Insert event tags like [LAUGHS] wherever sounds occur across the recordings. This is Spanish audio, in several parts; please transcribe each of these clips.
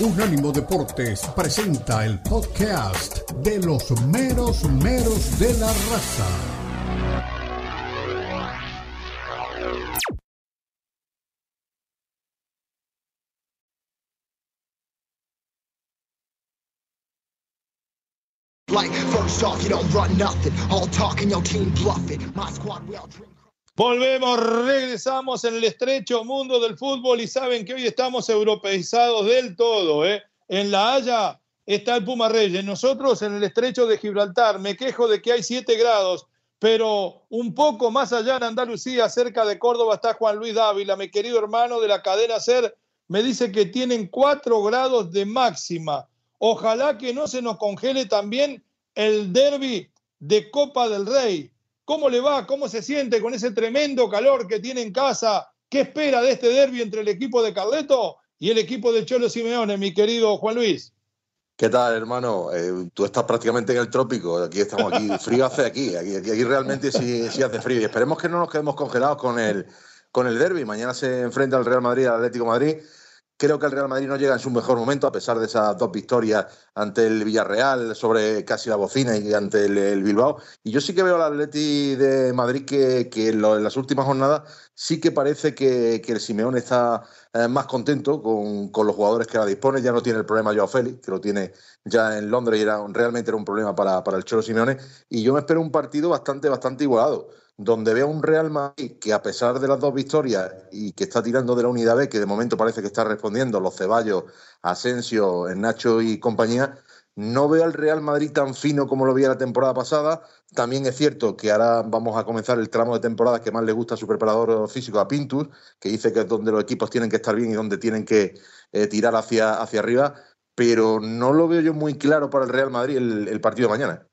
Unánimo Deportes presenta el podcast de los meros meros de la raza. Like, first off, you don't run nothing. All talking, your team bluffing. My squad will drink. Volvemos, regresamos en el estrecho mundo del fútbol y saben que hoy estamos europeizados del todo. ¿eh? En La Haya está el Puma Reyes, nosotros en el estrecho de Gibraltar. Me quejo de que hay 7 grados, pero un poco más allá en Andalucía, cerca de Córdoba, está Juan Luis Dávila, mi querido hermano de la cadena SER. Me dice que tienen 4 grados de máxima. Ojalá que no se nos congele también el derby de Copa del Rey. ¿Cómo le va? ¿Cómo se siente con ese tremendo calor que tiene en casa? ¿Qué espera de este derby entre el equipo de Carleto y el equipo de Cholo Simeone, mi querido Juan Luis? ¿Qué tal, hermano? Eh, tú estás prácticamente en el trópico. Aquí estamos aquí. [LAUGHS] Frío hace aquí. Aquí, aquí, realmente sí, sí, hace frío. Y esperemos que no nos quedemos congelados con el, con el derby. Mañana se enfrenta el Real Madrid al Atlético Madrid. Creo que el Real Madrid no llega en su mejor momento, a pesar de esas dos victorias ante el Villarreal sobre casi la bocina y ante el, Bilbao. Y yo sí que veo al Atleti de Madrid que, en, las últimas jornadas sí que parece que, el Simeón está eh, más contento con, con, los jugadores que la dispone. Ya no tiene el problema Joao Félix, que lo tiene ya en Londres y era, realmente era un problema para, para el Cholo Simeone. Y yo me espero un partido bastante, bastante igualado donde veo un Real Madrid que a pesar de las dos victorias y que está tirando de la unidad B, que de momento parece que está respondiendo los Ceballos, Asensio, Nacho y compañía, no veo al Real Madrid tan fino como lo vi la temporada pasada. También es cierto que ahora vamos a comenzar el tramo de temporada que más le gusta a su preparador físico, a Pintus, que dice que es donde los equipos tienen que estar bien y donde tienen que eh, tirar hacia, hacia arriba, pero no lo veo yo muy claro para el Real Madrid el, el partido de mañana.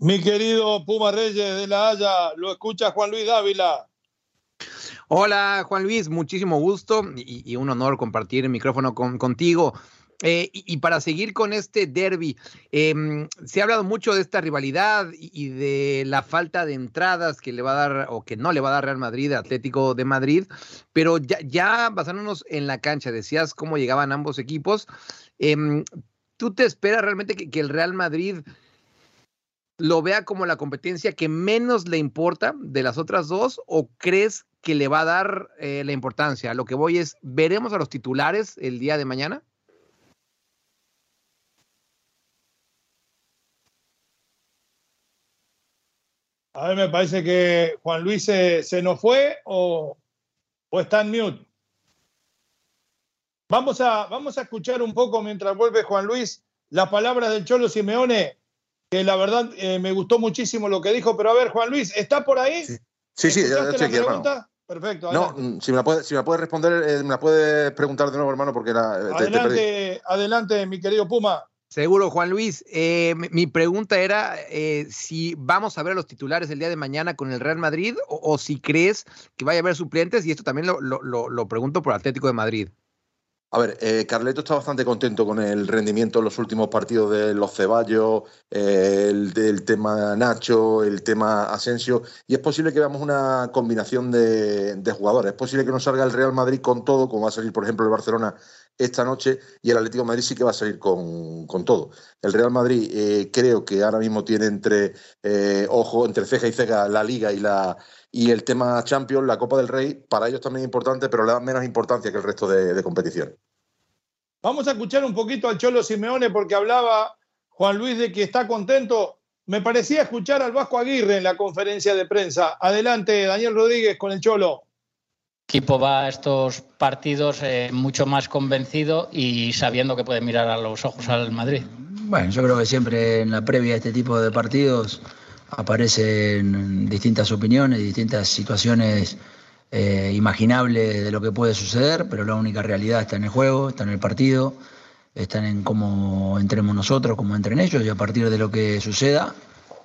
Mi querido Puma Reyes de la Haya, lo escucha Juan Luis Dávila. Hola Juan Luis, muchísimo gusto y, un honor compartir el micrófono con, contigo. Eh, y, para seguir con este derby, eh, se ha hablado mucho de esta rivalidad y, de la falta de entradas que le va a dar o que no le va a dar Real Madrid, Atlético de Madrid, pero ya, basándonos en la cancha, decías cómo llegaban ambos equipos. Eh, ¿Tú te esperas realmente que el Real Madrid lo vea como la competencia que menos le importa de las otras dos o crees que le va a dar eh, la importancia? Lo que voy es, ¿veremos a los titulares el día de mañana? A ver, me parece que Juan Luis se, se nos fue o, o, está en mute. Vamos a, vamos a escuchar un poco mientras vuelve Juan Luis las palabras del Cholo Simeone que la verdad eh, me gustó muchísimo lo que dijo. Pero a ver, Juan Luis, ¿está por ahí? Sí, sí, sí ya estoy aquí, hermano. Perfecto. Adelante. No, si me la puedes si me puede responder, eh, me la puedes preguntar de nuevo, hermano, porque la, adelante, te, te adelante, mi querido Puma. Seguro, Juan Luis. Eh, mi, mi, pregunta era eh, si vamos a ver a los titulares el día de mañana con el Real Madrid o, o si crees que vaya a haber suplentes, y esto también lo, lo, lo pregunto por Atlético de Madrid. A ver, eh, Carleto está bastante contento con el rendimiento en los últimos partidos de los Ceballos, eh, el del tema Nacho, el tema Asensio, y es posible que veamos una combinación de, de, jugadores. Es posible que no salga el Real Madrid con todo, como va a salir, por ejemplo, el Barcelona esta noche, y el Atlético Madrid sí que va a salir con, con todo. El Real Madrid eh, creo que ahora mismo tiene entre, eh, ojo, entre ceja y ceja la Liga y la, y el tema Champions, la Copa del Rey, para ellos también es importante, pero le dan menos importancia que el resto de, de competición. Vamos a escuchar un poquito al Cholo Simeone porque hablaba Juan Luis de que está contento. Me parecía escuchar al Vasco Aguirre en la conferencia de prensa. Adelante, Daniel Rodríguez con el Cholo. Equipo va a estos partidos eh, mucho más convencido y sabiendo que puede mirar a los ojos al Madrid. Bueno, yo creo que siempre en la previa de este tipo de partidos aparecen distintas opiniones, distintas situaciones eh, imaginables de lo que puede suceder, pero la única realidad está en el juego, está en el partido, está en cómo entremos nosotros, cómo entren ellos, y a partir de lo que suceda,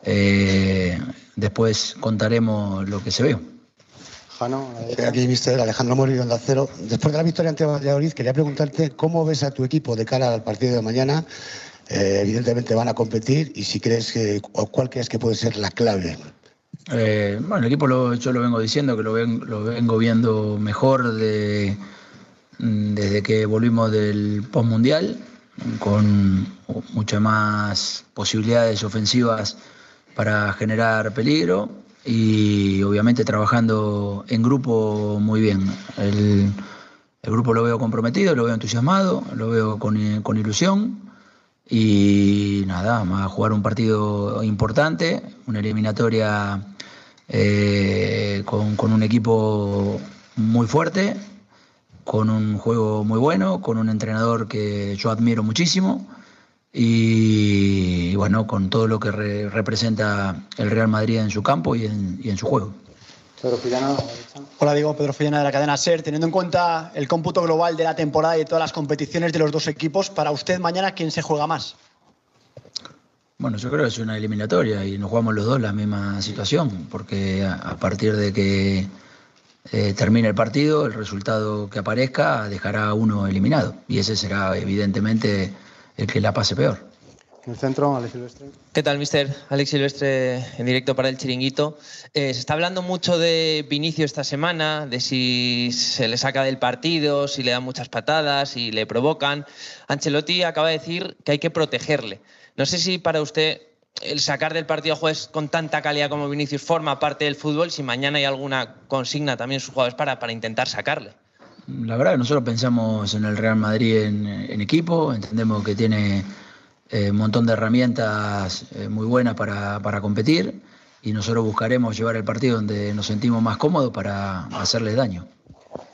eh, después contaremos lo que se ve. Jano, eh, aquí Mister Alejandro Morillo de Cero. Después de la victoria ante Valladolid, quería preguntarte cómo ves a tu equipo de cara al partido de mañana. Eh, evidentemente van a competir y si crees que, o cuál crees que puede ser la clave. Eh, bueno, el equipo lo, yo lo vengo diciendo que lo, ven, lo vengo viendo mejor de, mm, desde que volvimos del postmundial, con muchas más posibilidades ofensivas para generar peligro y obviamente trabajando en grupo muy bien. El, grupo lo veo comprometido, lo veo entusiasmado, lo veo con, con ilusión y nada, vamos a jugar un partido importante, una eliminatoria eh, con, con, un equipo muy fuerte, con un juego muy bueno, con un entrenador que yo admiro muchísimo y, bueno, con todo lo que re, representa el Real Madrid en su campo y en, y en su juego. Pedro Fillana. Hola, digo Pedro Fillana de la cadena SER. Teniendo en cuenta el cómputo global de la temporada y de todas las competiciones de los dos equipos, para usted mañana, ¿quién se juega más? Bueno, yo creo que es una eliminatoria y nos jugamos los dos la misma situación, porque a partir de que eh, termine el partido, el resultado que aparezca dejará a uno eliminado y ese será evidentemente el que la pase peor. En el centro, Alex Silvestre. ¿Qué tal, mister? Alex Silvestre en directo para el Chiringuito. Eh, se está hablando mucho de Vinicio esta semana, de si se le saca del partido, si le dan muchas patadas, si le provocan. Ancelotti acaba de decir que hay que protegerle. No sé si para usted el sacar del partido a jugadores con tanta calidad como Vinicius forma parte del fútbol, si mañana hay alguna consigna también sus jugadores para, para intentar sacarle. La verdad, nosotros pensamos en el Real Madrid en, en equipo, entendemos que tiene eh, un montón de herramientas eh, muy buenas para, para, competir y nosotros buscaremos llevar el partido donde nos sentimos más cómodos para hacerles daño.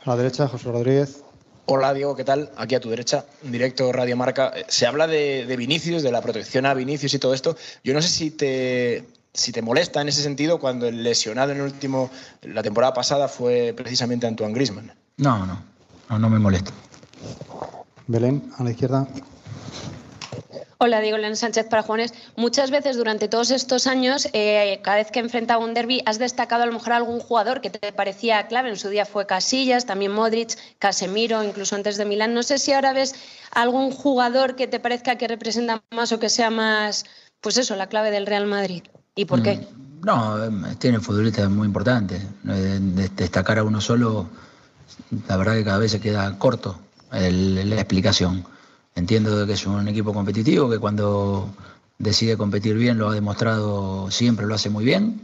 A la derecha, José Rodríguez. Hola Diego, ¿qué tal? Aquí a tu derecha, directo Radio Marca. Se habla de, de, Vinicius, de la protección a Vinicius y todo esto. Yo no sé si te, si te molesta en ese sentido cuando el lesionado en el último, la temporada pasada fue precisamente Antoine Grisman. No, no, no, no me molesta. Belén, a la izquierda. Hola, Diego León Sánchez para Juanes. Muchas veces durante todos estos años, eh, cada vez que enfrentaba un derby, has destacado a lo mejor algún jugador que te parecía clave. En su día fue Casillas, también Modric, Casemiro, incluso antes de Milán. No sé si ahora ves algún jugador que te parezca que representa más o que sea más, pues eso, la clave del Real Madrid. ¿Y por qué? Mm, no, tiene futbolistas muy importantes. Destacar a uno solo, la verdad que cada vez se queda corto el, la explicación. Entiendo que es un equipo competitivo, que cuando decide competir bien lo ha demostrado siempre, lo hace muy bien.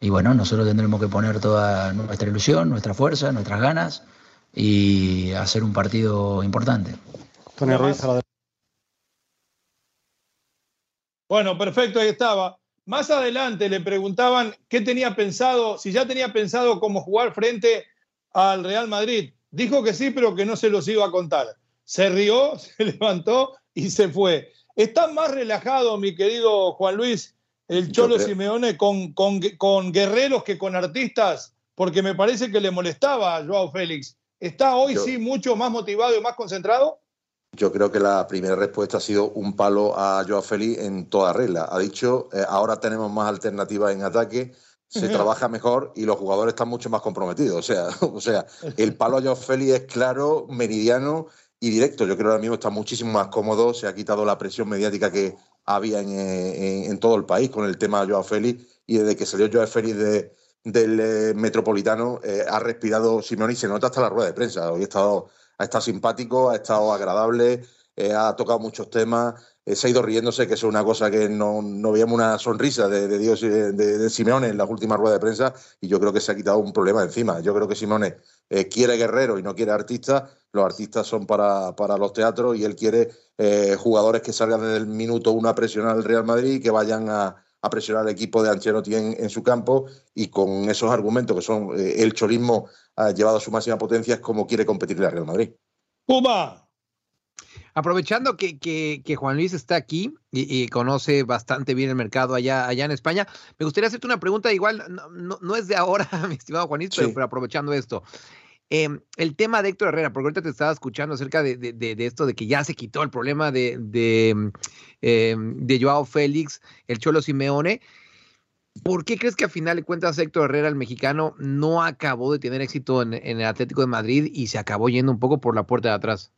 Y bueno, nosotros tendremos que poner toda nuestra ilusión, nuestra fuerza, nuestras ganas y hacer un partido importante. Tony Ruiz a la Bueno, perfecto, ahí estaba. Más adelante le preguntaban qué tenía pensado, si ya tenía pensado cómo jugar frente al Real Madrid. Dijo que sí, pero que no se los iba a contar se rió, [LAUGHS] se levantó y se fue. ¿Está más relajado, mi querido Juan Luis, el Cholo Simeone con, con, con, guerreros que con artistas? Porque me parece que le molestaba a Joao Félix. ¿Está hoy Yo, sí mucho más motivado y más concentrado? Yo creo que la primera respuesta ha sido un palo a Joao Félix en toda regla. Ha dicho, eh, ahora tenemos más alternativas en ataque, se uh -huh. trabaja mejor y los jugadores están mucho más comprometidos. O sea, [LAUGHS] o sea el [LAUGHS] palo a Joao Félix es claro, meridiano y directo. Yo creo que ahora mismo está muchísimo más cómodo, se ha quitado la presión mediática que había en, en, en todo el país con el tema de Joao Félix y desde que salió Joao Félix de, del eh, Metropolitano eh, ha respirado Simeone y se nota hasta la rueda de prensa. Hoy ha estado, ha estado simpático, ha estado agradable, eh, ha tocado muchos temas, se ha ido riéndose, que es una cosa que no, no veíamos una sonrisa de, Dios de, de, Simeone en las últimas ruedas de prensa y yo creo que se ha quitado un problema encima. Yo creo que Simeone quiere guerrero y no quiere artistas los artistas son para, para los teatros y él quiere eh, jugadores que salgan desde el minuto uno a presionar al Real Madrid y que vayan a, presionar al equipo de Ancelotti en, en, su campo y con esos argumentos que son eh, el cholismo ha llevado a su máxima potencia es como quiere competir el Real Madrid. ¡Puma! Aprovechando que, que, que, Juan Luis está aquí y, y, conoce bastante bien el mercado allá, allá en España, me gustaría hacerte una pregunta, igual no, no, no es de ahora, [LAUGHS] mi estimado Juan Luis, sí. pero, pero aprovechando esto. Eh, el tema de Héctor Herrera, porque ahorita te estaba escuchando acerca de, de, de, de esto de que ya se quitó el problema de, eh, de Joao Félix, el Cholo Simeone. ¿Por qué crees que a final de cuentas Héctor Herrera, el mexicano, no acabó de tener éxito en, en, el Atlético de Madrid y se acabó yendo un poco por la puerta de atrás?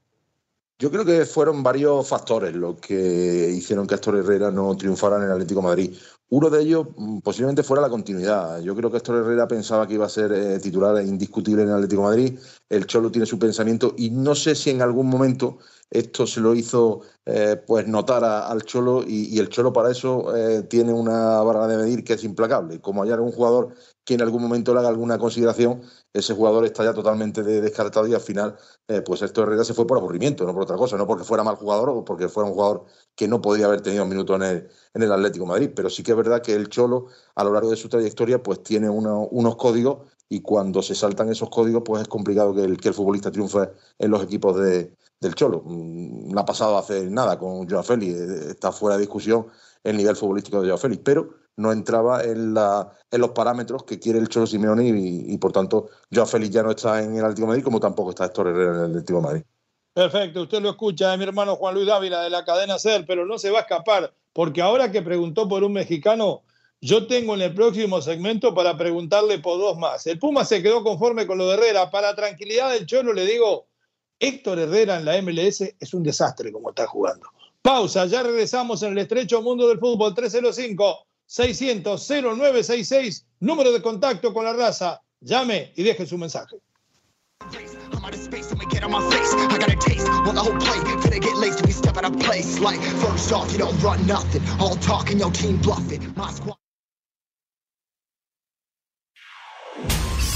Yo creo que fueron varios factores los que hicieron que Héctor Herrera no triunfara en el Atlético Madrid. Uno de ellos mm, posiblemente fuera la continuidad. Yo creo que Héctor Herrera pensaba que iba a ser eh, titular indiscutible en el Atlético Madrid. El Cholo tiene su pensamiento y no sé si en algún momento esto se lo hizo eh, pues notar al Cholo y, el Cholo para eso eh, tiene una barra de medir que es implacable. Como hay algún jugador que en algún momento le haga alguna consideración, ese jugador está ya totalmente descartado y al final eh, pues esto Herrera se fue por aburrimiento, no por otra cosa, no porque fuera mal jugador o porque fuera un jugador que no podría haber tenido un minuto en el, en el Atlético Madrid. Pero sí que es verdad que el Cholo a lo largo de su trayectoria pues tiene unos códigos y cuando se saltan esos códigos pues es complicado que el, que el futbolista triunfe en los equipos de, del Cholo. Mm, no ha pasado hace nada con Joao Félix, eh, está fuera de discusión el nivel futbolístico de Joao Félix, pero no entraba en, la, en los parámetros que quiere el Cholo Simeone y, por tanto Joao Félix ya no está en el Atlético de Madrid como tampoco está Héctor Herrera en el Atlético Madrid. Perfecto, usted lo escucha de mi hermano Juan Luis Dávila de la cadena SER, pero no se va a escapar, porque ahora que preguntó por un mexicano, yo tengo en el próximo segmento para preguntarle por dos más. El Puma se quedó conforme con lo de Herrera. Para tranquilidad del Cholo le digo, Héctor Herrera en la MLS es un desastre como está jugando. Pausa, ya regresamos en el estrecho mundo del fútbol 305-600-0966, número de contacto con la raza. Llame y deje su mensaje.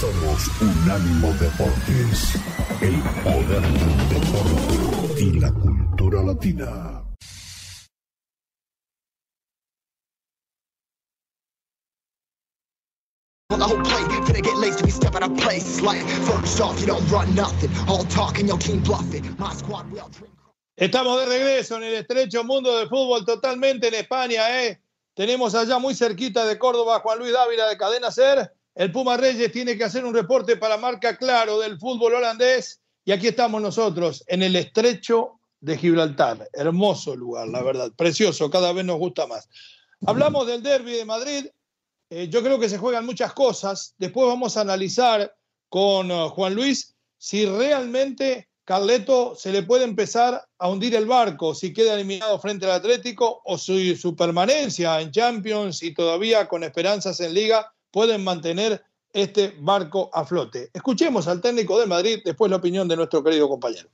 Somos Unánimo Deportes, el poder del deporte y la cultura latina. the whole play, finna get laced to be stepping up place. Like, first off, you don't run nothing. All talking, your team bluffing. My squad will drink. Estamos de regreso en el estrecho mundo del fútbol totalmente en España, ¿eh? Tenemos allá muy cerquita de Córdoba Juan Luis Dávila de Cadena Ser el Puma Reyes tiene que hacer un reporte para marca claro del fútbol holandés y aquí estamos nosotros en el estrecho de Gibraltar. Hermoso lugar, la verdad, precioso, cada vez nos gusta más. Hablamos del derby de Madrid. Eh, yo creo que se juegan muchas cosas. Después vamos a analizar con uh, Juan Luis si realmente Carleto se le puede empezar a hundir el barco si queda eliminado frente al Atlético o su, su permanencia en Champions y todavía con esperanzas en Liga pueden mantener este barco a flote. Escuchemos al técnico de Madrid, después la opinión de nuestro querido compañero.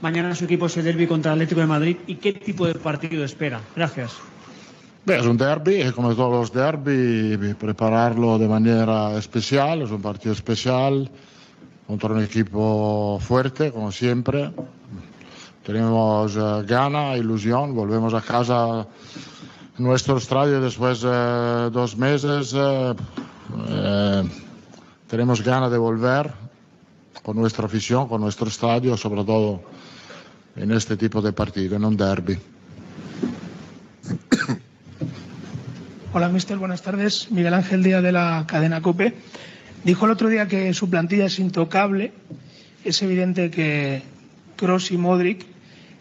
Mañana su equipo se derby contra el Atlético de Madrid y qué tipo de partido espera. Gracias. es un derby, como todos los derby, prepararlo de manera especial, es un partido especial contra un equipo fuerte, como siempre. Tenemos uh, gana, ilusión, volvemos a casa nuestro estadio después de dos meses. Eh, eh, tenemos ganas de volver con nuestra afición, con nuestro estadio, sobre todo en este tipo de partido, en un derby. [COUGHS] Hola, mister. Buenas tardes. Miguel Ángel Díaz de la cadena COPE. Dijo el otro día que su plantilla es intocable. Es evidente que Kroos y Modric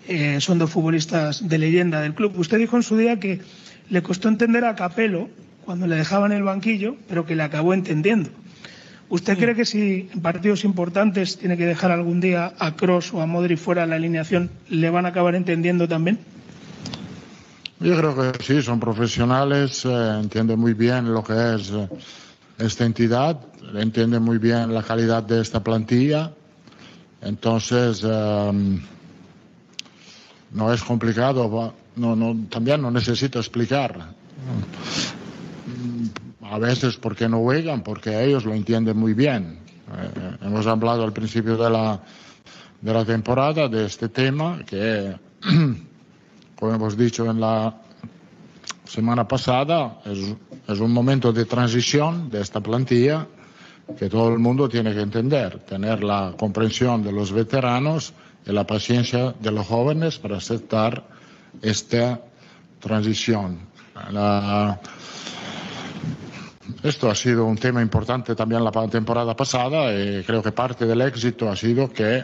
eh, son dos futbolistas de leyenda del club. Usted dijo en su día que le costó entender a Capello cuando le dejaban el banquillo, pero que le acabó entendiendo. ¿Usted cree que si en partidos importantes tiene que dejar algún día a Cross o a Modri fuera de la alineación, le van a acabar entendiendo también? Yo creo que sí, son profesionales, eh, entienden muy bien lo que es eh, esta entidad, entienden muy bien la calidad de esta plantilla. Entonces, eh, no es complicado no, también no necesito explicar. A veces porque no juegan, porque ellos lo entienden muy bien. Eh, hemos hablado al principio de la, de la temporada de este tema, que, [CLEARS THROAT] como hemos dicho en la semana pasada, es un momento de transición de esta plantilla que todo el mundo tiene que entender, tener la comprensión de los veteranos y la paciencia de los jóvenes para aceptar esta transición. Esto ha sido un tema importante también la temporada pasada y creo que parte del éxito ha sido que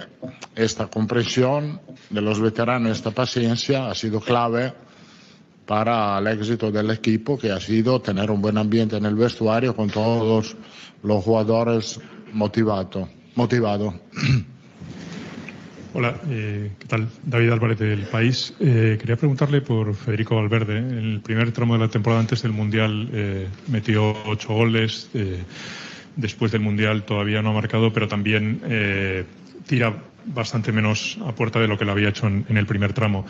esta comprensión de los veteranos, esta paciencia ha sido clave para el éxito del equipo, que ha sido tener un buen ambiente en el vestuario con todos los jugadores motivados. Motivado. [CLEARS THROAT] Hola, eh, ¿qué tal? David Álvarez del País. Eh, quería preguntarle por Federico Valverde. En el primer tramo de la temporada antes del Mundial eh, metió ocho goles. después del Mundial todavía no ha marcado, pero también tira bastante menos a puerta de lo que lo había hecho en, el primer tramo.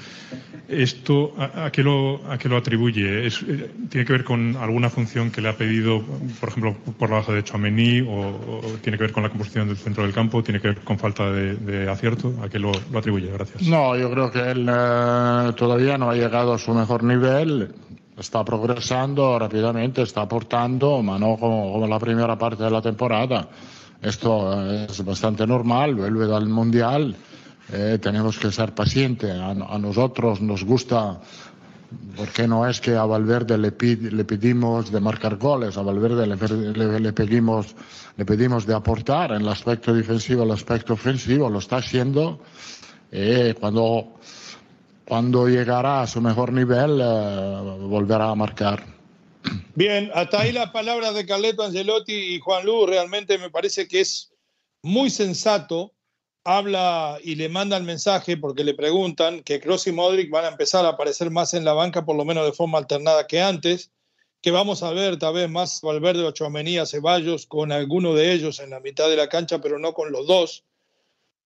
¿Esto a, qué, lo, a qué lo atribuye? ¿Es, eh, ¿Tiene que ver con alguna función que le ha pedido, por ejemplo, por la baja de Chouameni o, tiene que ver con la composición del centro del campo? ¿Tiene que ver con falta de, acierto? ¿A qué lo, atribuye? Gracias. No, yo creo que él eh, todavía no ha llegado a su mejor nivel. Está progresando rápidamente, está aportando, pero no como, como la primera parte de la temporada. Esto es bastante normal, vuelve al Mundial, eh, tenemos que ser pacientes. A, nosotros nos gusta, porque no es que a Valverde le, le pedimos de marcar goles, a Valverde le, pedimos, le pedimos de aportar en el aspecto defensivo, el aspecto ofensivo, lo está haciendo. Eh, cuando, cuando llegará a su mejor nivel, eh, volverá a marcar. Bien, hasta ahí las palabras de Carleto Angelotti y Juan Luz. Realmente me parece que es muy sensato. Habla y le manda el mensaje porque le preguntan que Kroos y Modric van a empezar a aparecer más en la banca, por lo menos de forma alternada que antes. Que vamos a ver tal vez más Valverde, Ochoamenía, Ceballos con alguno de ellos en la mitad de la cancha, pero no con los dos.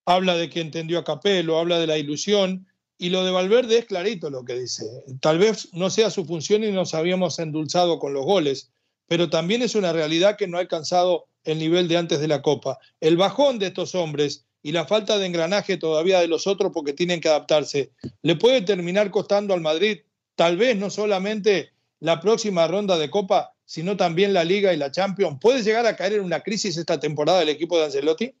Habla de que entendió a Capello, habla de la ilusión y lo de Valverde es clarito lo que dice. Tal vez no sea su función y nos habíamos endulzado con los goles, pero también es una realidad que no ha alcanzado el nivel de antes de la Copa. El bajón de estos hombres y la falta de engranaje todavía de los otros porque tienen que adaptarse, le puede terminar costando al Madrid tal vez no solamente la próxima ronda de Copa, sino también la Liga y la Champions. ¿Puede llegar a caer en una crisis esta temporada el equipo de Ancelotti?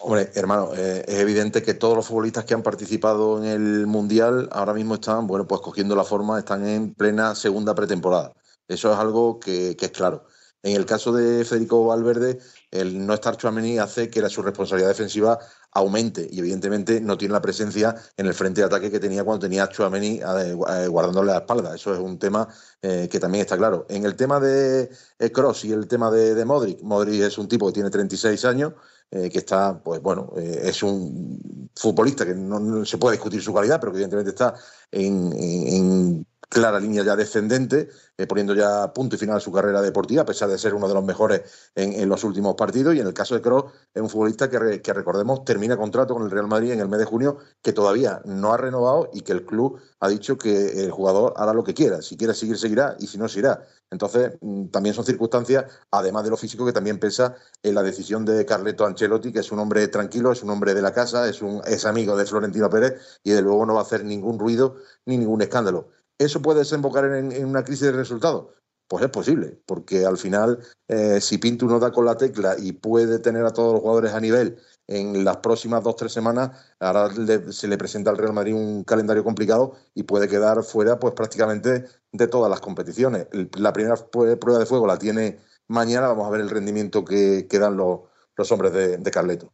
Hombre, hermano, eh, es evidente que todos los futbolistas que han participado en el Mundial ahora mismo están, bueno, pues cogiendo la forma, están en plena segunda pretemporada. Eso es algo que, es claro. En el caso de Federico Valverde, el no estar Chouameni hace que la, su responsabilidad defensiva aumente y evidentemente no tiene la presencia en el frente de ataque que tenía cuando tenía Chouameni eh, eh, guardándole la espalda. Eso es un tema que también está claro. En el tema de Cross y el tema de, de Modric, Modric es un tipo que tiene 36 años, eh, que está, pues bueno, eh, es un futbolista que no, se puede discutir su calidad, pero que evidentemente está en, clara línea ya descendente, eh, poniendo ya punto y final a su carrera deportiva, a pesar de ser uno de los mejores en, los últimos partidos. Y en el caso de Kroos, es un futbolista que, recordemos, termina contrato con el Real Madrid en el mes de junio, que todavía no ha renovado y que el club ha dicho que el jugador hará lo que quiera. Si quiere seguir, seguirá, y si no, se irá. Entonces, mm, también son circunstancias, además de lo físico, que también pesa en la decisión de Carleto Ancelotti, que es un hombre tranquilo, es un hombre de la casa, es, un, es amigo de Florentino Pérez y de luego no va a hacer ningún ruido ni ningún escándalo. ¿Eso puede desembocar en, una crisis de resultados? Pues es posible, porque al final, eh, si Pinto no da con la tecla y puede tener a todos los jugadores a nivel en las próximas dos o tres semanas, ahora se le presenta al Real Madrid un calendario complicado y puede quedar fuera pues prácticamente de todas las competiciones. La primera prueba de fuego la tiene mañana, vamos a ver el rendimiento que, dan los, hombres de, de Carleto.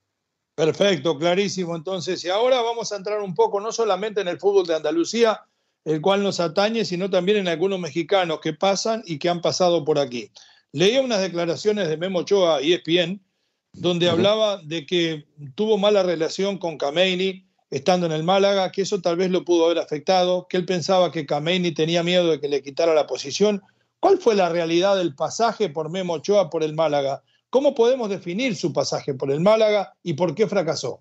Perfecto, clarísimo. Entonces, y ahora vamos a entrar un poco no solamente en el fútbol de Andalucía, el cual nos atañe, sino también en algunos mexicanos que pasan y que han pasado por aquí. Leía unas declaraciones de Memo Ochoa y ESPN, donde hablaba de que tuvo mala relación con Cameini estando en el Málaga, que eso tal vez lo pudo haber afectado, que él pensaba que Cameini tenía miedo de que le quitara la posición. ¿Cuál fue la realidad del pasaje por Memo Ochoa por el Málaga? ¿Cómo podemos definir su pasaje por el Málaga y por qué fracasó?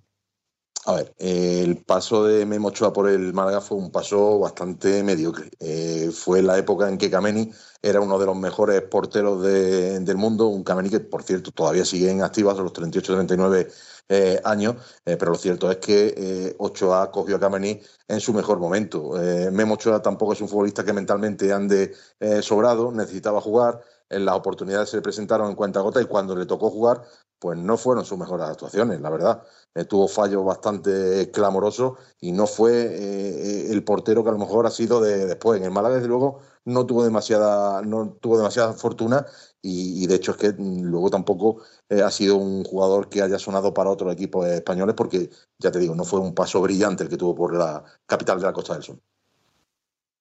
A ver, el paso de Memo Ochoa por el Málaga fue un paso bastante mediocre. Eh, fue la época en que Kameni era uno de los mejores porteros del mundo, un Kameni que, por cierto, todavía sigue en activas a los 38-39 eh, años, eh, pero lo cierto es que Ochoa cogió a Kameni en su mejor momento. Memo Ochoa tampoco es un futbolista que mentalmente ande sobrado, necesitaba jugar, las oportunidades se le presentaron en cuenta gota y cuando le tocó jugar, pues no fueron sus mejores actuaciones, la verdad. Eh, tuvo fallos bastante clamorosos y no fue eh, el portero que a lo mejor ha sido de, después. En el Málaga, desde luego, no tuvo demasiada, no tuvo demasiada fortuna y, de hecho es que mm, luego tampoco eh, ha sido un jugador que haya sonado para otros equipos españoles porque, ya te digo, no fue un paso brillante el que tuvo por la capital de la Costa del Sol.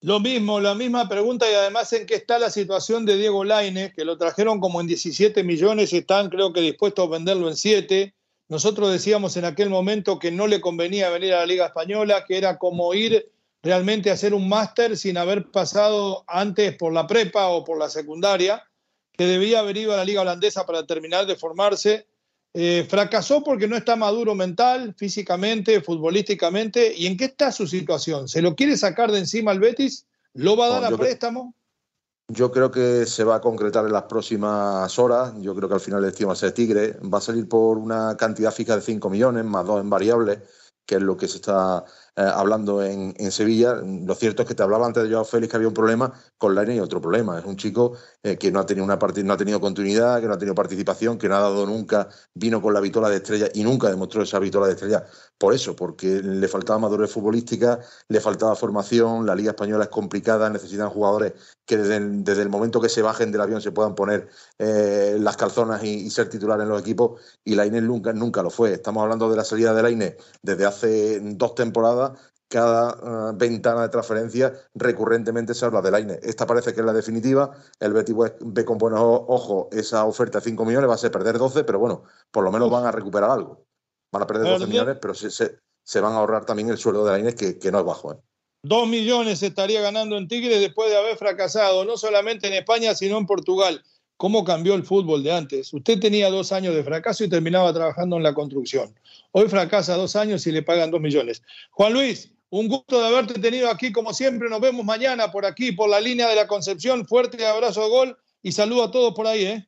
Lo mismo, la misma pregunta y además en qué está la situación de Diego Laine, que lo trajeron como en 17 millones y están creo que dispuestos a venderlo en 7, Nosotros decíamos en aquel momento que no le convenía venir a la Liga Española, que era como ir realmente a hacer un máster sin haber pasado antes por la prepa o por la secundaria, que debía haber ido a la Liga Holandesa para terminar de formarse. Eh, fracasó porque no está maduro mental, físicamente, futbolísticamente. ¿Y en qué está su situación? ¿Se lo quiere sacar de encima al Betis? ¿Lo va a dar a préstamo? Yo creo que se va a concretar en las próximas horas. Yo creo que al final el destino va a ser Tigre. Va a salir por una cantidad fija de 5 millones, más dos en variables, que es lo que se está eh, hablando en, Sevilla. Lo cierto es que te hablaba antes de Joao Félix que había un problema con Laine y otro problema. Es un chico eh, que no ha, tenido una no ha tenido continuidad, que no ha tenido participación, que no ha dado nunca, vino con la vitola de estrella y nunca demostró esa vitola de estrella. Por eso, porque le faltaba madurez futbolística, le faltaba formación, la Liga Española es complicada, necesitan jugadores que desde el, momento que se bajen del avión se puedan poner eh, las calzonas y, ser titular en los equipos, y Laine nunca, nunca lo fue. Estamos hablando de la salida de Laine desde hace dos temporadas cada eh, ventana de transferencia recurrentemente se habla del AINE. Esta parece que es la definitiva. El Betis ve con buenos ojos esa oferta de 5 millones, va a ser perder 12, pero bueno, por lo menos van a recuperar algo. Van a perder 12 millones, pero se, se, van a ahorrar también el sueldo del AINE, que, que no es bajo. ¿eh? Dos millones estaría ganando en Tigre después de haber fracasado, no solamente en España, sino en Portugal. ¿Cómo cambió el fútbol de antes? Usted tenía dos años de fracaso y terminaba trabajando en la construcción. Hoy fracasa dos años y le pagan dos millones. Juan Luis, un gusto de haberte tenido aquí como siempre. Nos vemos mañana por aquí, por la línea de la Concepción. Fuerte abrazo de gol y saludo a todos por ahí. ¿eh?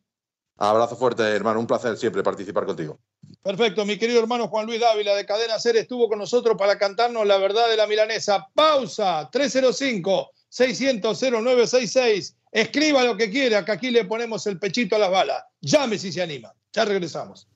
Abrazo fuerte, hermano. Un placer siempre participar contigo. Perfecto, mi querido hermano Juan Luis Dávila de Cadena Ser estuvo con nosotros para cantarnos la verdad de la milanesa. Pausa 305 600 0966. Escriba lo que quiera, que aquí le ponemos el pechito a las balas. Llame si se anima. Ya regresamos.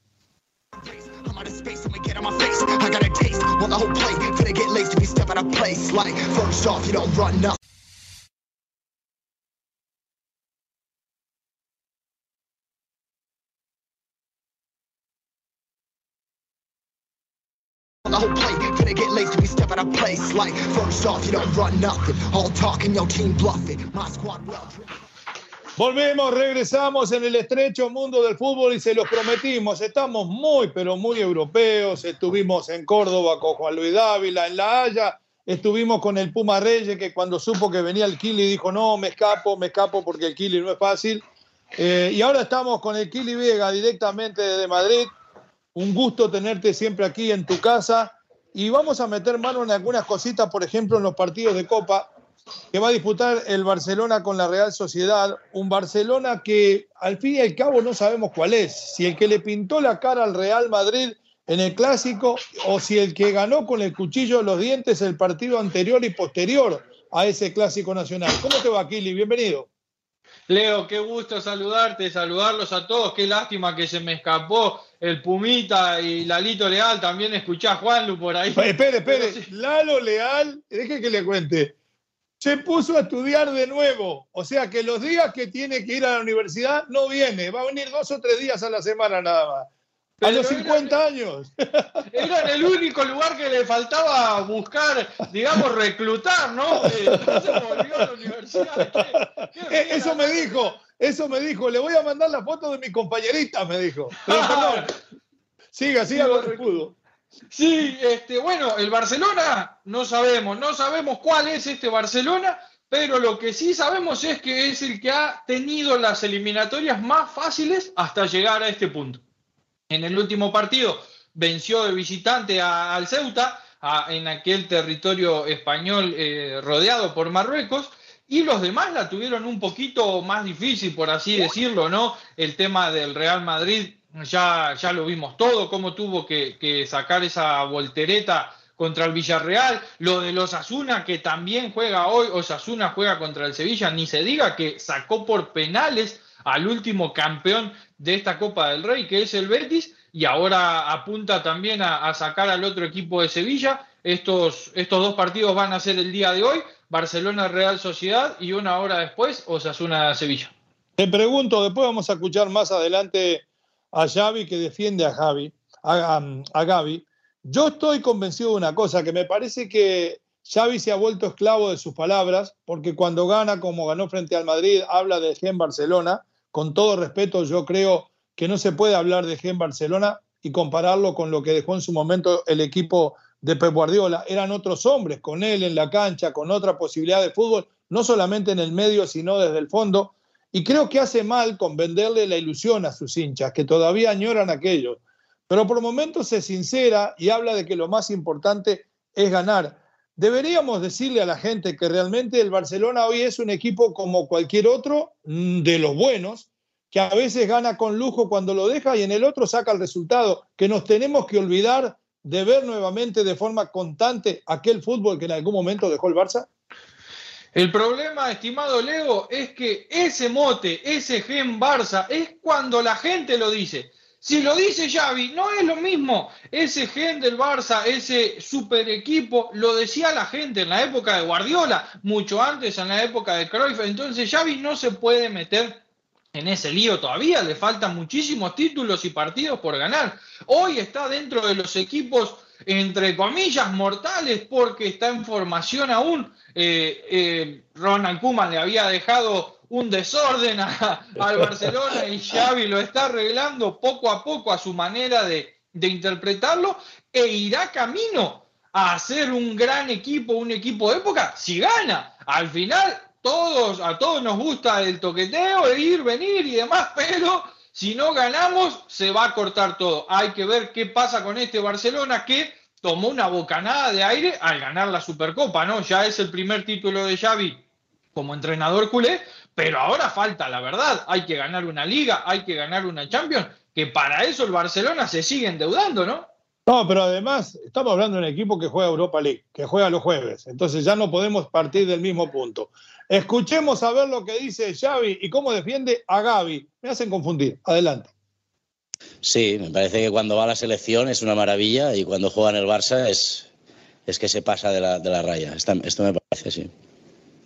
Volvemos, regresamos en el estrecho mundo del fútbol y se los prometimos. Estamos muy, pero muy europeos. Estuvimos en Córdoba con Juan Luis Dávila, en La Haya. Estuvimos con el Puma Reyes, que cuando supo que venía el Kili dijo: No, me escapo, me escapo porque el Kili no es fácil. Eh, y ahora estamos con el Kili Vega directamente desde Madrid. Un gusto tenerte siempre aquí en tu casa. Y vamos a meter mano en algunas cositas, por ejemplo, en los partidos de Copa que va a disputar el Barcelona con la Real Sociedad, un Barcelona que al fin y al cabo no sabemos cuál es, si el que le pintó la cara al Real Madrid en el clásico o si el que ganó con el cuchillo de los dientes el partido anterior y posterior a ese clásico nacional. ¿Cómo te va, Kili? Bienvenido. Leo, qué gusto saludarte, saludarlos a todos. Qué lástima que se me escapó el Pumita y Lalito Leal. También escuché a Juanlu por ahí. Espere, espere. Lalo Leal, deje que le cuente se puso a estudiar de nuevo. O sea que los días que tiene que ir a la universidad no viene, va a venir dos o tres días a la semana nada más. A los 50 años. [LAUGHS] Era en el único lugar que le faltaba buscar, digamos, reclutar, ¿no? Eh, se volvió a la universidad. Eh, eso me dijo, eso me dijo. Le voy a mandar la foto de mi compañerita, me dijo. Pero [LAUGHS] perdón. Siga, siga lo que pudo. Sí, este, bueno, el Barcelona no sabemos, no sabemos cuál es este Barcelona, pero lo que sí sabemos es que es el que ha tenido las eliminatorias más fáciles hasta llegar a este punto. En el último partido venció de visitante al Ceuta, en aquel territorio español eh, rodeado por Marruecos, y los demás la tuvieron un poquito más difícil, por así decirlo, ¿no? El tema del Real Madrid ya, ya lo vimos todo, cómo tuvo que, sacar esa voltereta contra el Villarreal, lo de los Asuna que también juega hoy, Osasuna juega contra el Sevilla, ni se diga que sacó por penales al último campeón de esta Copa del Rey, que es el Betis, y ahora apunta también a, sacar al otro equipo de Sevilla. Estos, estos dos partidos van a ser el día de hoy, Barcelona Real Sociedad y una hora después Osasuna Sevilla. Te pregunto, después vamos a escuchar más adelante a Xavi que defiende a a, Gaby. Yo estoy convencido de una cosa, que me parece que Xavi se ha vuelto esclavo de sus palabras, porque cuando gana, como ganó frente al Madrid, habla de Gen Barcelona. Con todo respeto, yo creo que no se puede hablar de Gen Barcelona. y compararlo con lo que dejó en su momento el equipo de Pep Guardiola. Eran otros hombres con él en la cancha, con otra posibilidad de fútbol, no solamente en el medio, sino desde el fondo. Y creo que hace mal con venderle la ilusión a sus hinchas, que todavía añoran aquello. Pero por momentos se sincera y habla de que lo más importante es ganar. Deberíamos decirle a la gente que realmente el Barcelona hoy es un equipo como cualquier otro mm, de los buenos, que a veces gana con lujo cuando lo deja y en el otro saca el resultado, que nos tenemos que olvidar de ver nuevamente de forma constante aquel fútbol que en algún momento dejó el Barça? El problema, estimado Leo, es que ese mote, ese gen Barça, es cuando la gente lo dice. Si lo dice Xavi, no es lo mismo. Ese gen del Barça, ese super equipo, lo decía la gente en la época de Guardiola, mucho antes en la época de Cruyff. Entonces Xavi no se puede meter en ese lío todavía. Le faltan muchísimos títulos y partidos por ganar. Hoy está dentro de los equipos entre comillas mortales porque está en formación aún. Eh, eh, Ronald Koeman le había dejado un desorden al Barcelona y Xavi lo está arreglando poco a poco a su manera de, de interpretarlo e irá camino a hacer un gran equipo, un equipo de época, si gana. Al final, todos, a todos nos gusta el toqueteo, ir, venir y demás, pero si no ganamos, se va a cortar todo. Hay que ver qué pasa con este Barcelona que tomó una bocanada de aire al ganar la Supercopa, ¿no? Ya es el primer título de Xavi como entrenador culé, pero ahora falta, la verdad, hay que ganar una liga, hay que ganar una Champions, que para eso el Barcelona se sigue endeudando, ¿no? No, pero además estamos hablando de un equipo que juega Europa League, que juega los jueves, entonces ya no podemos partir del mismo punto. Escuchemos a ver lo que dice Xavi y cómo defiende a Gaby. Me hacen confundir. Adelante. Sí, me parece que cuando va a la selección es una maravilla y cuando juega en el Barça es, es que se pasa de la, de la raya. esto me parece, sí.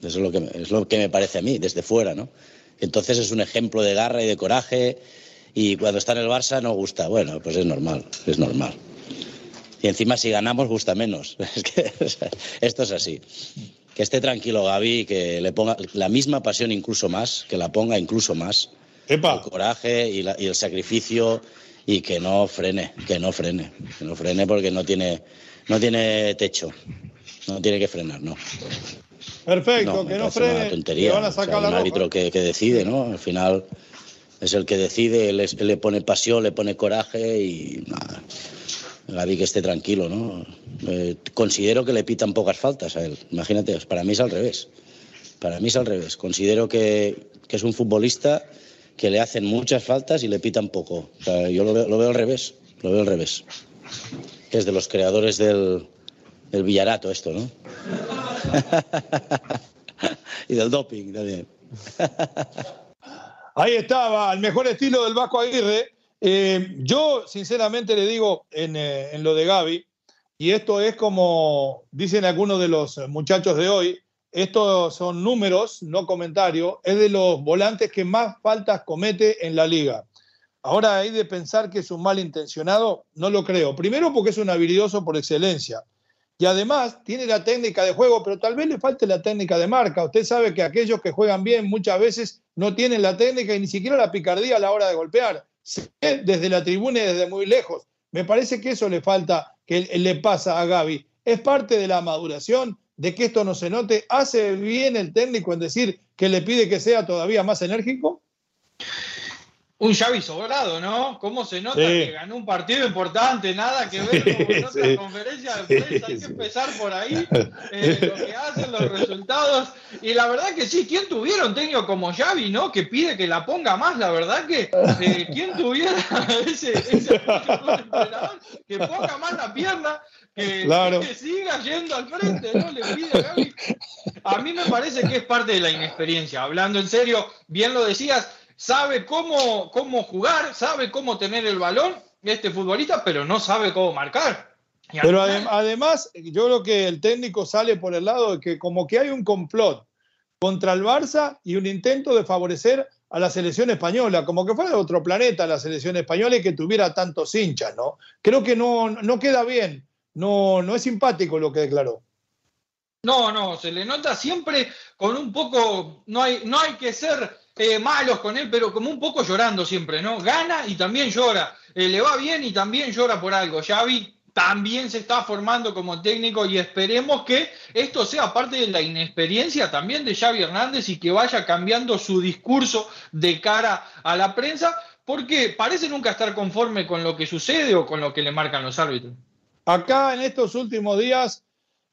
Eso es lo, que, es lo que me parece a mí, desde fuera, ¿no? Entonces es un ejemplo de garra y de coraje y cuando está en el Barça no gusta. Bueno, pues es normal, es normal. Y encima si ganamos gusta menos. [LAUGHS] Es que esto es así. Que esté tranquilo Gaby, que le ponga la misma pasión incluso más, que la ponga incluso más. El coraje y, y el sacrificio y que no frene, que no frene, que no frene porque no tiene, no tiene techo, no tiene que frenar, no. Perfecto, que no frene. Una tontería. Van a sacar un árbitro que, que, decide, ¿no? Al final es el que decide, él, le pone pasión, le pone coraje y nada. Gaby que esté tranquilo, ¿no? Eh, considero que le pitan pocas faltas a él. Imagínate, para mí es al revés. Para mí es al revés. Considero que, que es un futbolista que le hacen muchas faltas y le pitan poco. O sea, yo lo veo, lo veo al revés. Lo veo al revés. Que es de los creadores del, del Villarato esto, ¿no? [LAUGHS] y del doping también. [LAUGHS] Ahí estaba, al mejor estilo del Vasco Aguirre. Eh, yo, sinceramente, le digo en, eh, en, lo de Gaby, y esto es como dicen algunos de los muchachos de hoy, estos son números, no comentarios, es de los volantes que más faltas comete en la liga. Ahora hay de pensar que es un malintencionado, no lo creo. Primero porque es un habilidoso por excelencia y además tiene la técnica de juego, pero tal vez le falte la técnica de marca. Usted sabe que aquellos que juegan bien muchas veces no tienen la técnica y ni siquiera la picardía a la hora de golpear, desde la tribuna y desde muy lejos. Me parece que eso le falta, que le pasa a Gaby. Es parte de la maduración, de que esto no se note. ¿Hace bien el técnico en decir que le pide que sea todavía más enérgico? Un Xavi sobrado, ¿no? ¿Cómo se nota que ganó un partido importante? Nada que ver con otra conferencia de prensa. Hay que empezar por ahí, eh, lo que hacen, los resultados. Y la verdad que sí, ¿quién tuviera un técnico como Xavi, no? Que pide que la ponga más. La verdad que, eh, ¿quién tuviera [LAUGHS] ese, ese que ponga más la pierna? Que, que, siga yendo al frente, ¿no? Le pide a Gaby. A mí me parece que es parte de la inexperiencia. Hablando en serio, bien lo decías sabe cómo, cómo jugar, sabe cómo tener el balón, este futbolista, pero no sabe cómo marcar. Pero además, yo creo que el técnico sale por el lado de que como que hay un complot contra el Barça y un intento de favorecer a la selección española, como que fuera de otro planeta la selección española y que tuviera tantos hinchas, ¿no? Creo que no, no queda bien, no, no es simpático lo que declaró. No, no, se le nota siempre con un poco, no hay, no hay que ser eh, malos con él, pero como un poco llorando siempre, ¿no? Gana y también llora. Eh, le va bien y también llora por algo. Xavi también se está formando como técnico y esperemos que esto sea parte de la inexperiencia también de Xavi Hernández y que vaya cambiando su discurso de cara a la prensa, porque parece nunca estar conforme con lo que sucede o con lo que le marcan los árbitros. Acá en estos últimos días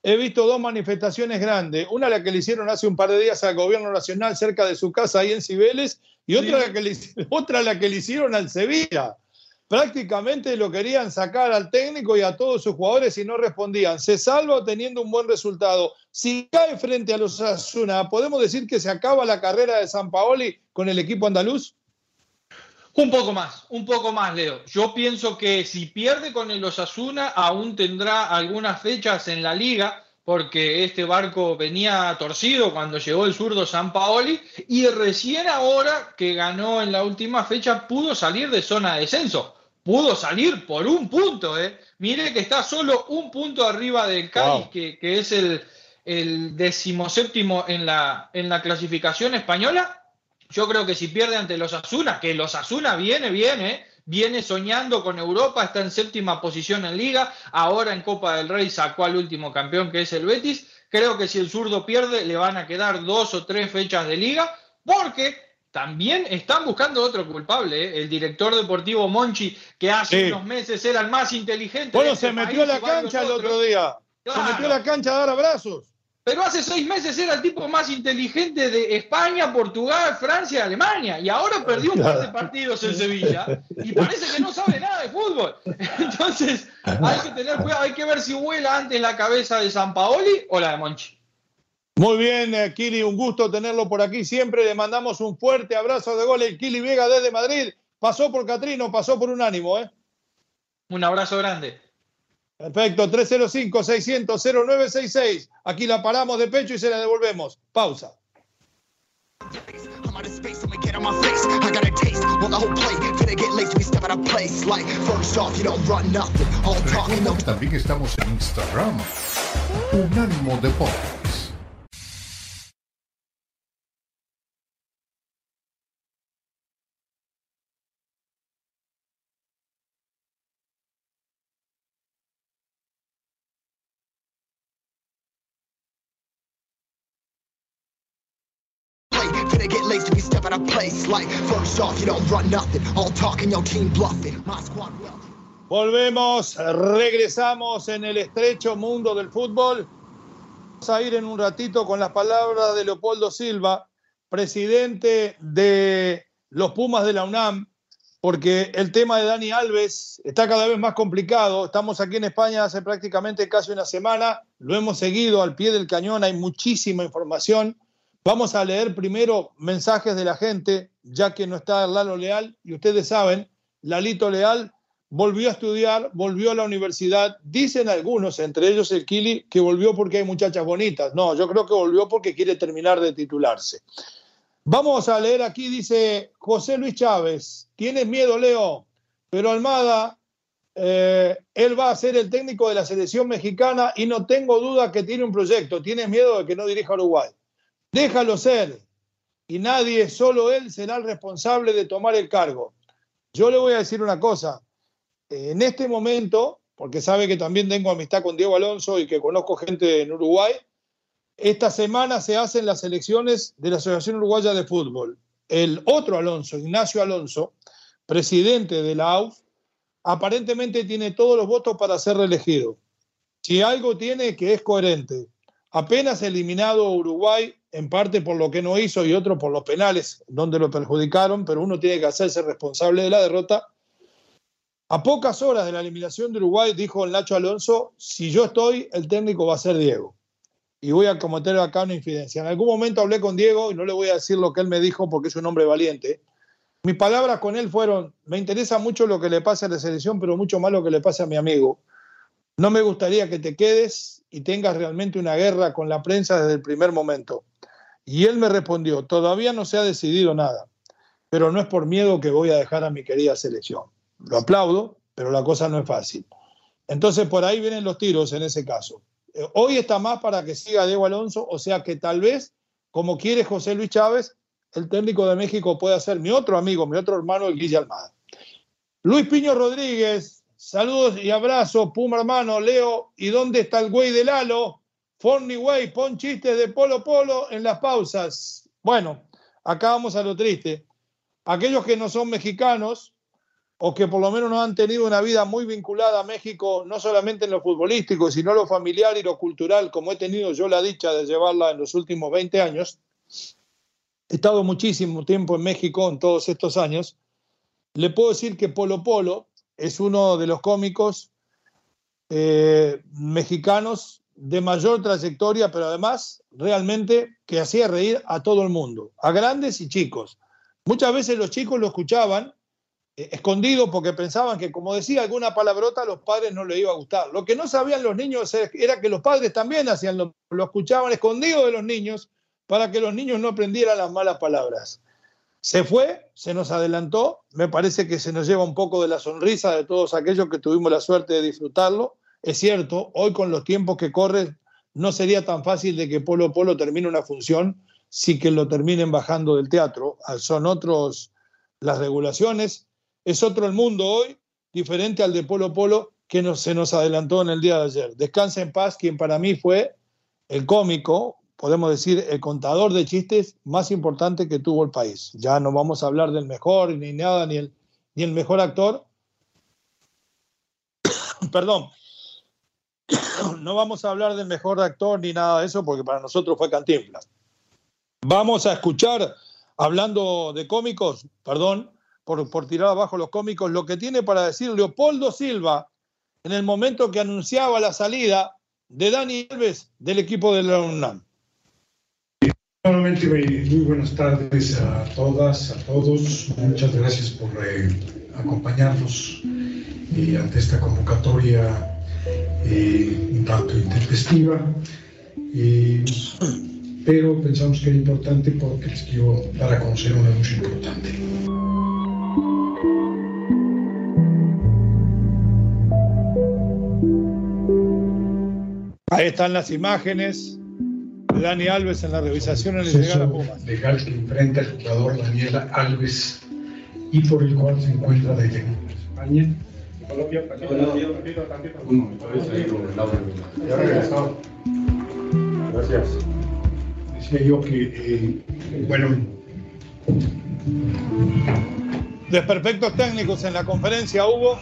he visto dos manifestaciones grandes. Una la que le hicieron hace un par de días al gobierno nacional cerca de su casa ahí en Cibeles y otra, la que le, [LAUGHS] otra la que le hicieron al Sevilla. Prácticamente lo querían sacar al técnico y a todos sus jugadores y no respondían. Se salva teniendo un buen resultado. Si cae frente a los Asuna, ¿podemos decir que se acaba la carrera de San Paoli con el equipo andaluz? Un poco más, un poco más, Leo. Yo pienso que si pierde con el Osasuna, aún tendrá algunas fechas en la liga, porque este barco venía torcido cuando llegó el zurdo San Paoli, y recién ahora que ganó en la última fecha pudo salir de zona de descenso. Pudo salir por un punto, ¿eh? Mire que está solo un punto arriba del Cádiz, que, que, es el, el decimoséptimo en la, en la clasificación española, yo creo que si pierde ante los Asuna, que los Asuna viene, viene, viene soñando con Europa, está en séptima posición en liga, ahora en Copa del Rey sacó al último campeón que es el Betis, creo que si el zurdo pierde le van a quedar dos o tres fechas de liga, porque también están buscando otro culpable, ¿eh? el director deportivo Monchi, que hace Sí. unos meses era el más inteligente. Bueno, de este se metió a la cancha el otro día. Se metió a la cancha a dar abrazos. Pero hace seis meses era el tipo más inteligente de España, Portugal, Francia y Alemania. Y ahora perdió un par de partidos en Sevilla y parece que no sabe nada de fútbol. [LAUGHS] Entonces, hay que tener cuidado, hay que ver si vuela antes la cabeza de San Paoli o la de Monchi. Muy bien, eh, Kili, un gusto tenerlo por aquí. Siempre le mandamos un fuerte abrazo de gol. El Kili Vega desde Madrid. Pasó por Catrino, pasó por Unánimo, ¿eh? Un abrazo grande. Perfecto, 305-600-0966. Aquí la paramos de pecho y se la devolvemos. Pausa. Of space, I'ma get on my face. I got a taste, well the whole play. Finna get laced, we step out of place. Like, first off, you don't run nothing. All talking, no Recuerda que también estamos en Instagram. Unánimo Deportes. Get laced, we step out of place. Like, first off, you don't run nothing. All talking, your team bluffing. My squad will. Volvemos, regresamos en el estrecho mundo del fútbol. Vamos a ir en un ratito con las palabras de Leopoldo Silva, presidente de los Pumas de la UNAM, porque el tema de Dani Alves está cada vez más complicado. Estamos aquí en España hace prácticamente casi una semana, lo hemos seguido al pie del cañón, hay muchísima información. Vamos a leer primero mensajes de la gente, ya que no está Lalo Leal, y ustedes saben, Lalito Leal volvió a estudiar, volvió a la universidad. Dicen algunos, entre ellos el Kili, que volvió porque hay muchachas bonitas. No, yo creo que volvió porque quiere terminar de titularse. Vamos a leer aquí, dice José Luis Chávez. Tienes miedo, Leo, pero Almada, eh, él va a ser el técnico de la selección mexicana y no tengo duda que tiene un proyecto. Tienes miedo de que no dirija Uruguay. Déjalo ser. Y nadie, solo él, será el responsable de tomar el cargo. Yo le voy a decir una cosa. En este momento, porque sabe que también tengo amistad con Diego Alonso y que conozco gente en Uruguay, esta semana se hacen las elecciones de la Asociación Uruguaya de Fútbol. El otro Alonso, Ignacio Alonso, presidente de la AUF, aparentemente tiene todos los votos para ser reelegido. Si algo tiene que es coherente, apenas eliminado Uruguay, en parte por lo que no hizo y otro por los penales, donde lo perjudicaron, pero uno tiene que hacerse responsable de la derrota. A pocas horas de la eliminación de Uruguay, dijo el Nacho Alonso, si yo estoy, el técnico va a ser Diego. Y voy a cometer acá una infidencia. En algún momento hablé con Diego y no le voy a decir lo que él me dijo porque es un hombre valiente. Mis palabras con él fueron, me interesa mucho lo que le pasa a la selección, pero mucho más lo que le pasa a mi amigo. No me gustaría que te quedes y tengas realmente una guerra con la prensa desde el primer momento. Y él me respondió, todavía no se ha decidido nada, pero no es por miedo que voy a dejar a mi querida selección. Lo aplaudo, pero la cosa no es fácil. Entonces por ahí vienen los tiros en ese caso. Eh, Hoy está más para que siga Diego Alonso, o sea que tal vez, como quiere José Luis Chávez, el técnico de México puede ser mi otro amigo, mi otro hermano, el Guille Almada. Luis Piño Rodríguez, saludos y abrazos, Puma hermano, Leo, ¿y dónde está el güey de Lalo? Forny Way, pon chistes de Polo Polo en las pausas. Bueno, acá vamos a lo triste. Aquellos que no son mexicanos o que por lo menos no han tenido una vida muy vinculada a México, no solamente en lo futbolístico, sino en lo familiar y lo cultural, como he tenido yo la dicha de llevarla en los últimos 20 años, he estado muchísimo tiempo en México en todos estos años, le puedo decir que Polo Polo es uno de los cómicos eh, mexicanos de mayor trayectoria, pero además realmente que hacía reír a todo el mundo, a grandes y chicos. Muchas veces los chicos lo escuchaban eh, escondido porque pensaban que como decía alguna palabrota a los padres no les iba a gustar. Lo que no sabían los niños era que los padres también hacían lo, lo escuchaban escondido de los niños para que los niños no aprendieran las malas palabras. Se fue, se nos adelantó, me parece que se nos lleva un poco de la sonrisa de todos aquellos que tuvimos la suerte de disfrutarlo es cierto, hoy con los tiempos que corren, no sería tan fácil de que Polo Polo termine una función si que lo terminen bajando del teatro. Ah, son otros las regulaciones. Es otro el mundo hoy, diferente al de Polo Polo que se nos adelantó en el día de ayer. Descansa en paz, quien para mí fue el cómico, podemos decir, el contador de chistes más importante que tuvo el país. Ya no vamos a hablar del mejor ni nada, ni el, ni el mejor actor. [COUGHS] Perdón, [COUGHS] no vamos a hablar del mejor actor ni nada de eso, porque para nosotros fue Cantinflas. Vamos a escuchar, hablando de cómicos, perdón por, por tirar abajo los cómicos, lo que tiene para decir Leopoldo Silva en el momento que anunciaba la salida de Dani Alves del equipo de la UNAM. Nuevamente, muy buenas tardes a todas, a todos. Muchas gracias por eh, acompañarnos eh, ante esta convocatoria eh, un tanto intempestiva, pero pensamos que era importante porque les quiero dar a conocer un anuncio importante. Ahí están las imágenes Dani Alves en la revisación en el llegar a Pumas. Legal que enfrenta el jugador Daniela Alves y por el cual se encuentra detenido en España Gracias. Decía yo que, eh, bueno. Desperfectos técnicos en la conferencia hubo.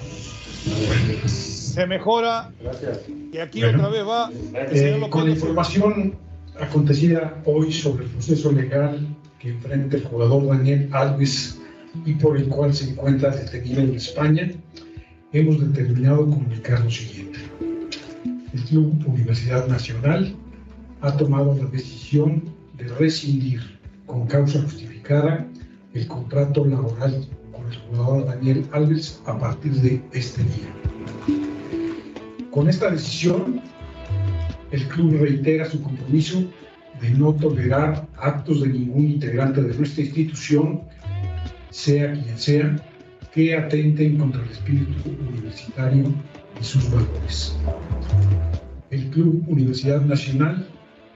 Se mejora. Gracias. Y aquí otra vez va. Eh, con la información acontecida hoy sobre el proceso legal que enfrenta el jugador Daniel Alves y por el cual se encuentra detenido en España, hemos determinado comunicar lo siguiente. El Club Universidad Nacional ha tomado la decisión de rescindir con causa justificada el contrato laboral con el jugador Daniel Alves a partir de este día. Con esta decisión, el club reitera su compromiso de no tolerar actos de ningún integrante de nuestra institución, sea quien sea, que atenten contra el espíritu universitario y sus valores. El Club Universidad Nacional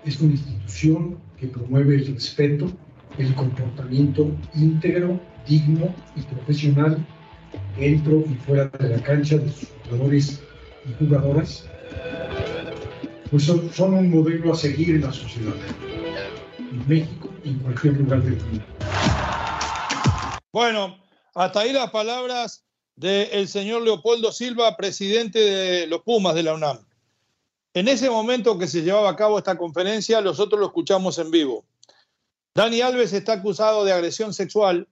es una institución que promueve el respeto, el comportamiento íntegro, digno y profesional dentro y fuera de la cancha de sus jugadores y jugadoras, pues son, un modelo a seguir en la sociedad, en México y en cualquier lugar del mundo. Bueno, hasta ahí las palabras del señor Leopoldo Silva, presidente de los Pumas de la UNAM. En ese momento que se llevaba a cabo esta conferencia, nosotros lo escuchamos en vivo. Dani Alves está acusado de agresión sexual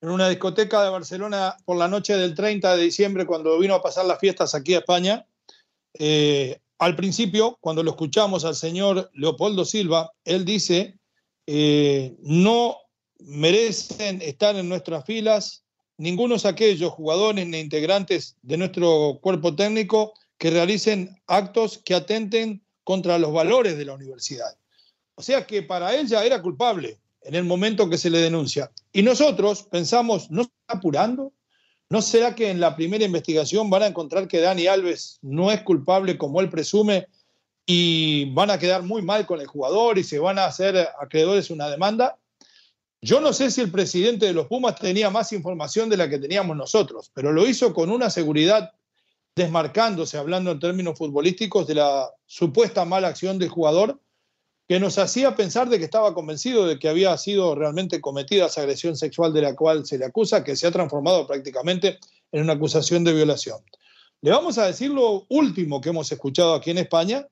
en una discoteca de Barcelona por la noche del 30 de diciembre, cuando vino a pasar las fiestas aquí a España. Eh, al principio, cuando lo escuchamos al señor Leopoldo Silva, él dice, eh, no merecen estar en nuestras filas ninguno de aquellos jugadores ni integrantes de nuestro cuerpo técnico que realicen actos que atenten contra los valores de la universidad. O sea que para él ya era culpable en el momento que se le denuncia. Y nosotros pensamos, ¿no está apurando? ¿No será que en la primera investigación van a encontrar que Dani Alves no es culpable como él presume y van a quedar muy mal con el jugador y se van a hacer acreedores una demanda? Yo no sé si el presidente de los Pumas tenía más información de la que teníamos nosotros, pero lo hizo con una seguridad desmarcándose, hablando en términos futbolísticos, de la supuesta mala acción del jugador, que nos hacía pensar de que estaba convencido de que había sido realmente cometida esa agresión sexual de la cual se le acusa, que se ha transformado prácticamente en una acusación de violación. Le vamos a decir lo último que hemos escuchado aquí en España,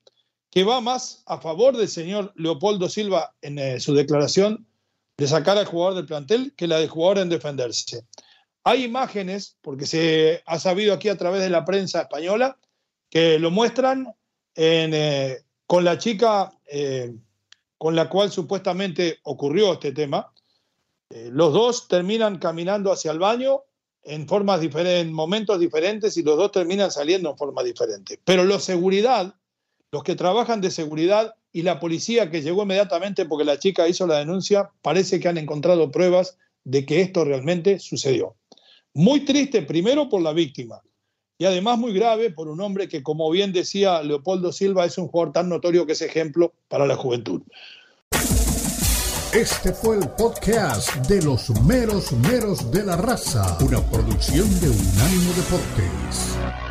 que va más a favor del señor Leopoldo Silva en eh, su declaración de sacar al jugador del plantel que la del jugador en defenderse. Hay imágenes, porque se ha sabido aquí a través de la prensa española, que lo muestran eh, con la chica eh, con la cual supuestamente ocurrió este tema. Eh, los dos terminan caminando hacia el baño en formas diferentes, en momentos diferentes, y los dos terminan saliendo en forma diferente. Pero los seguridad, los que trabajan de seguridad, y la policía que llegó inmediatamente porque la chica hizo la denuncia, parece que han encontrado pruebas de que esto realmente sucedió. Muy triste primero por la víctima y además muy grave por un hombre que, como bien decía Leopoldo Silva, es un jugador tan notorio que es ejemplo para la juventud. Este fue el podcast de los meros meros de la raza, una producción de Unánimo Deportes.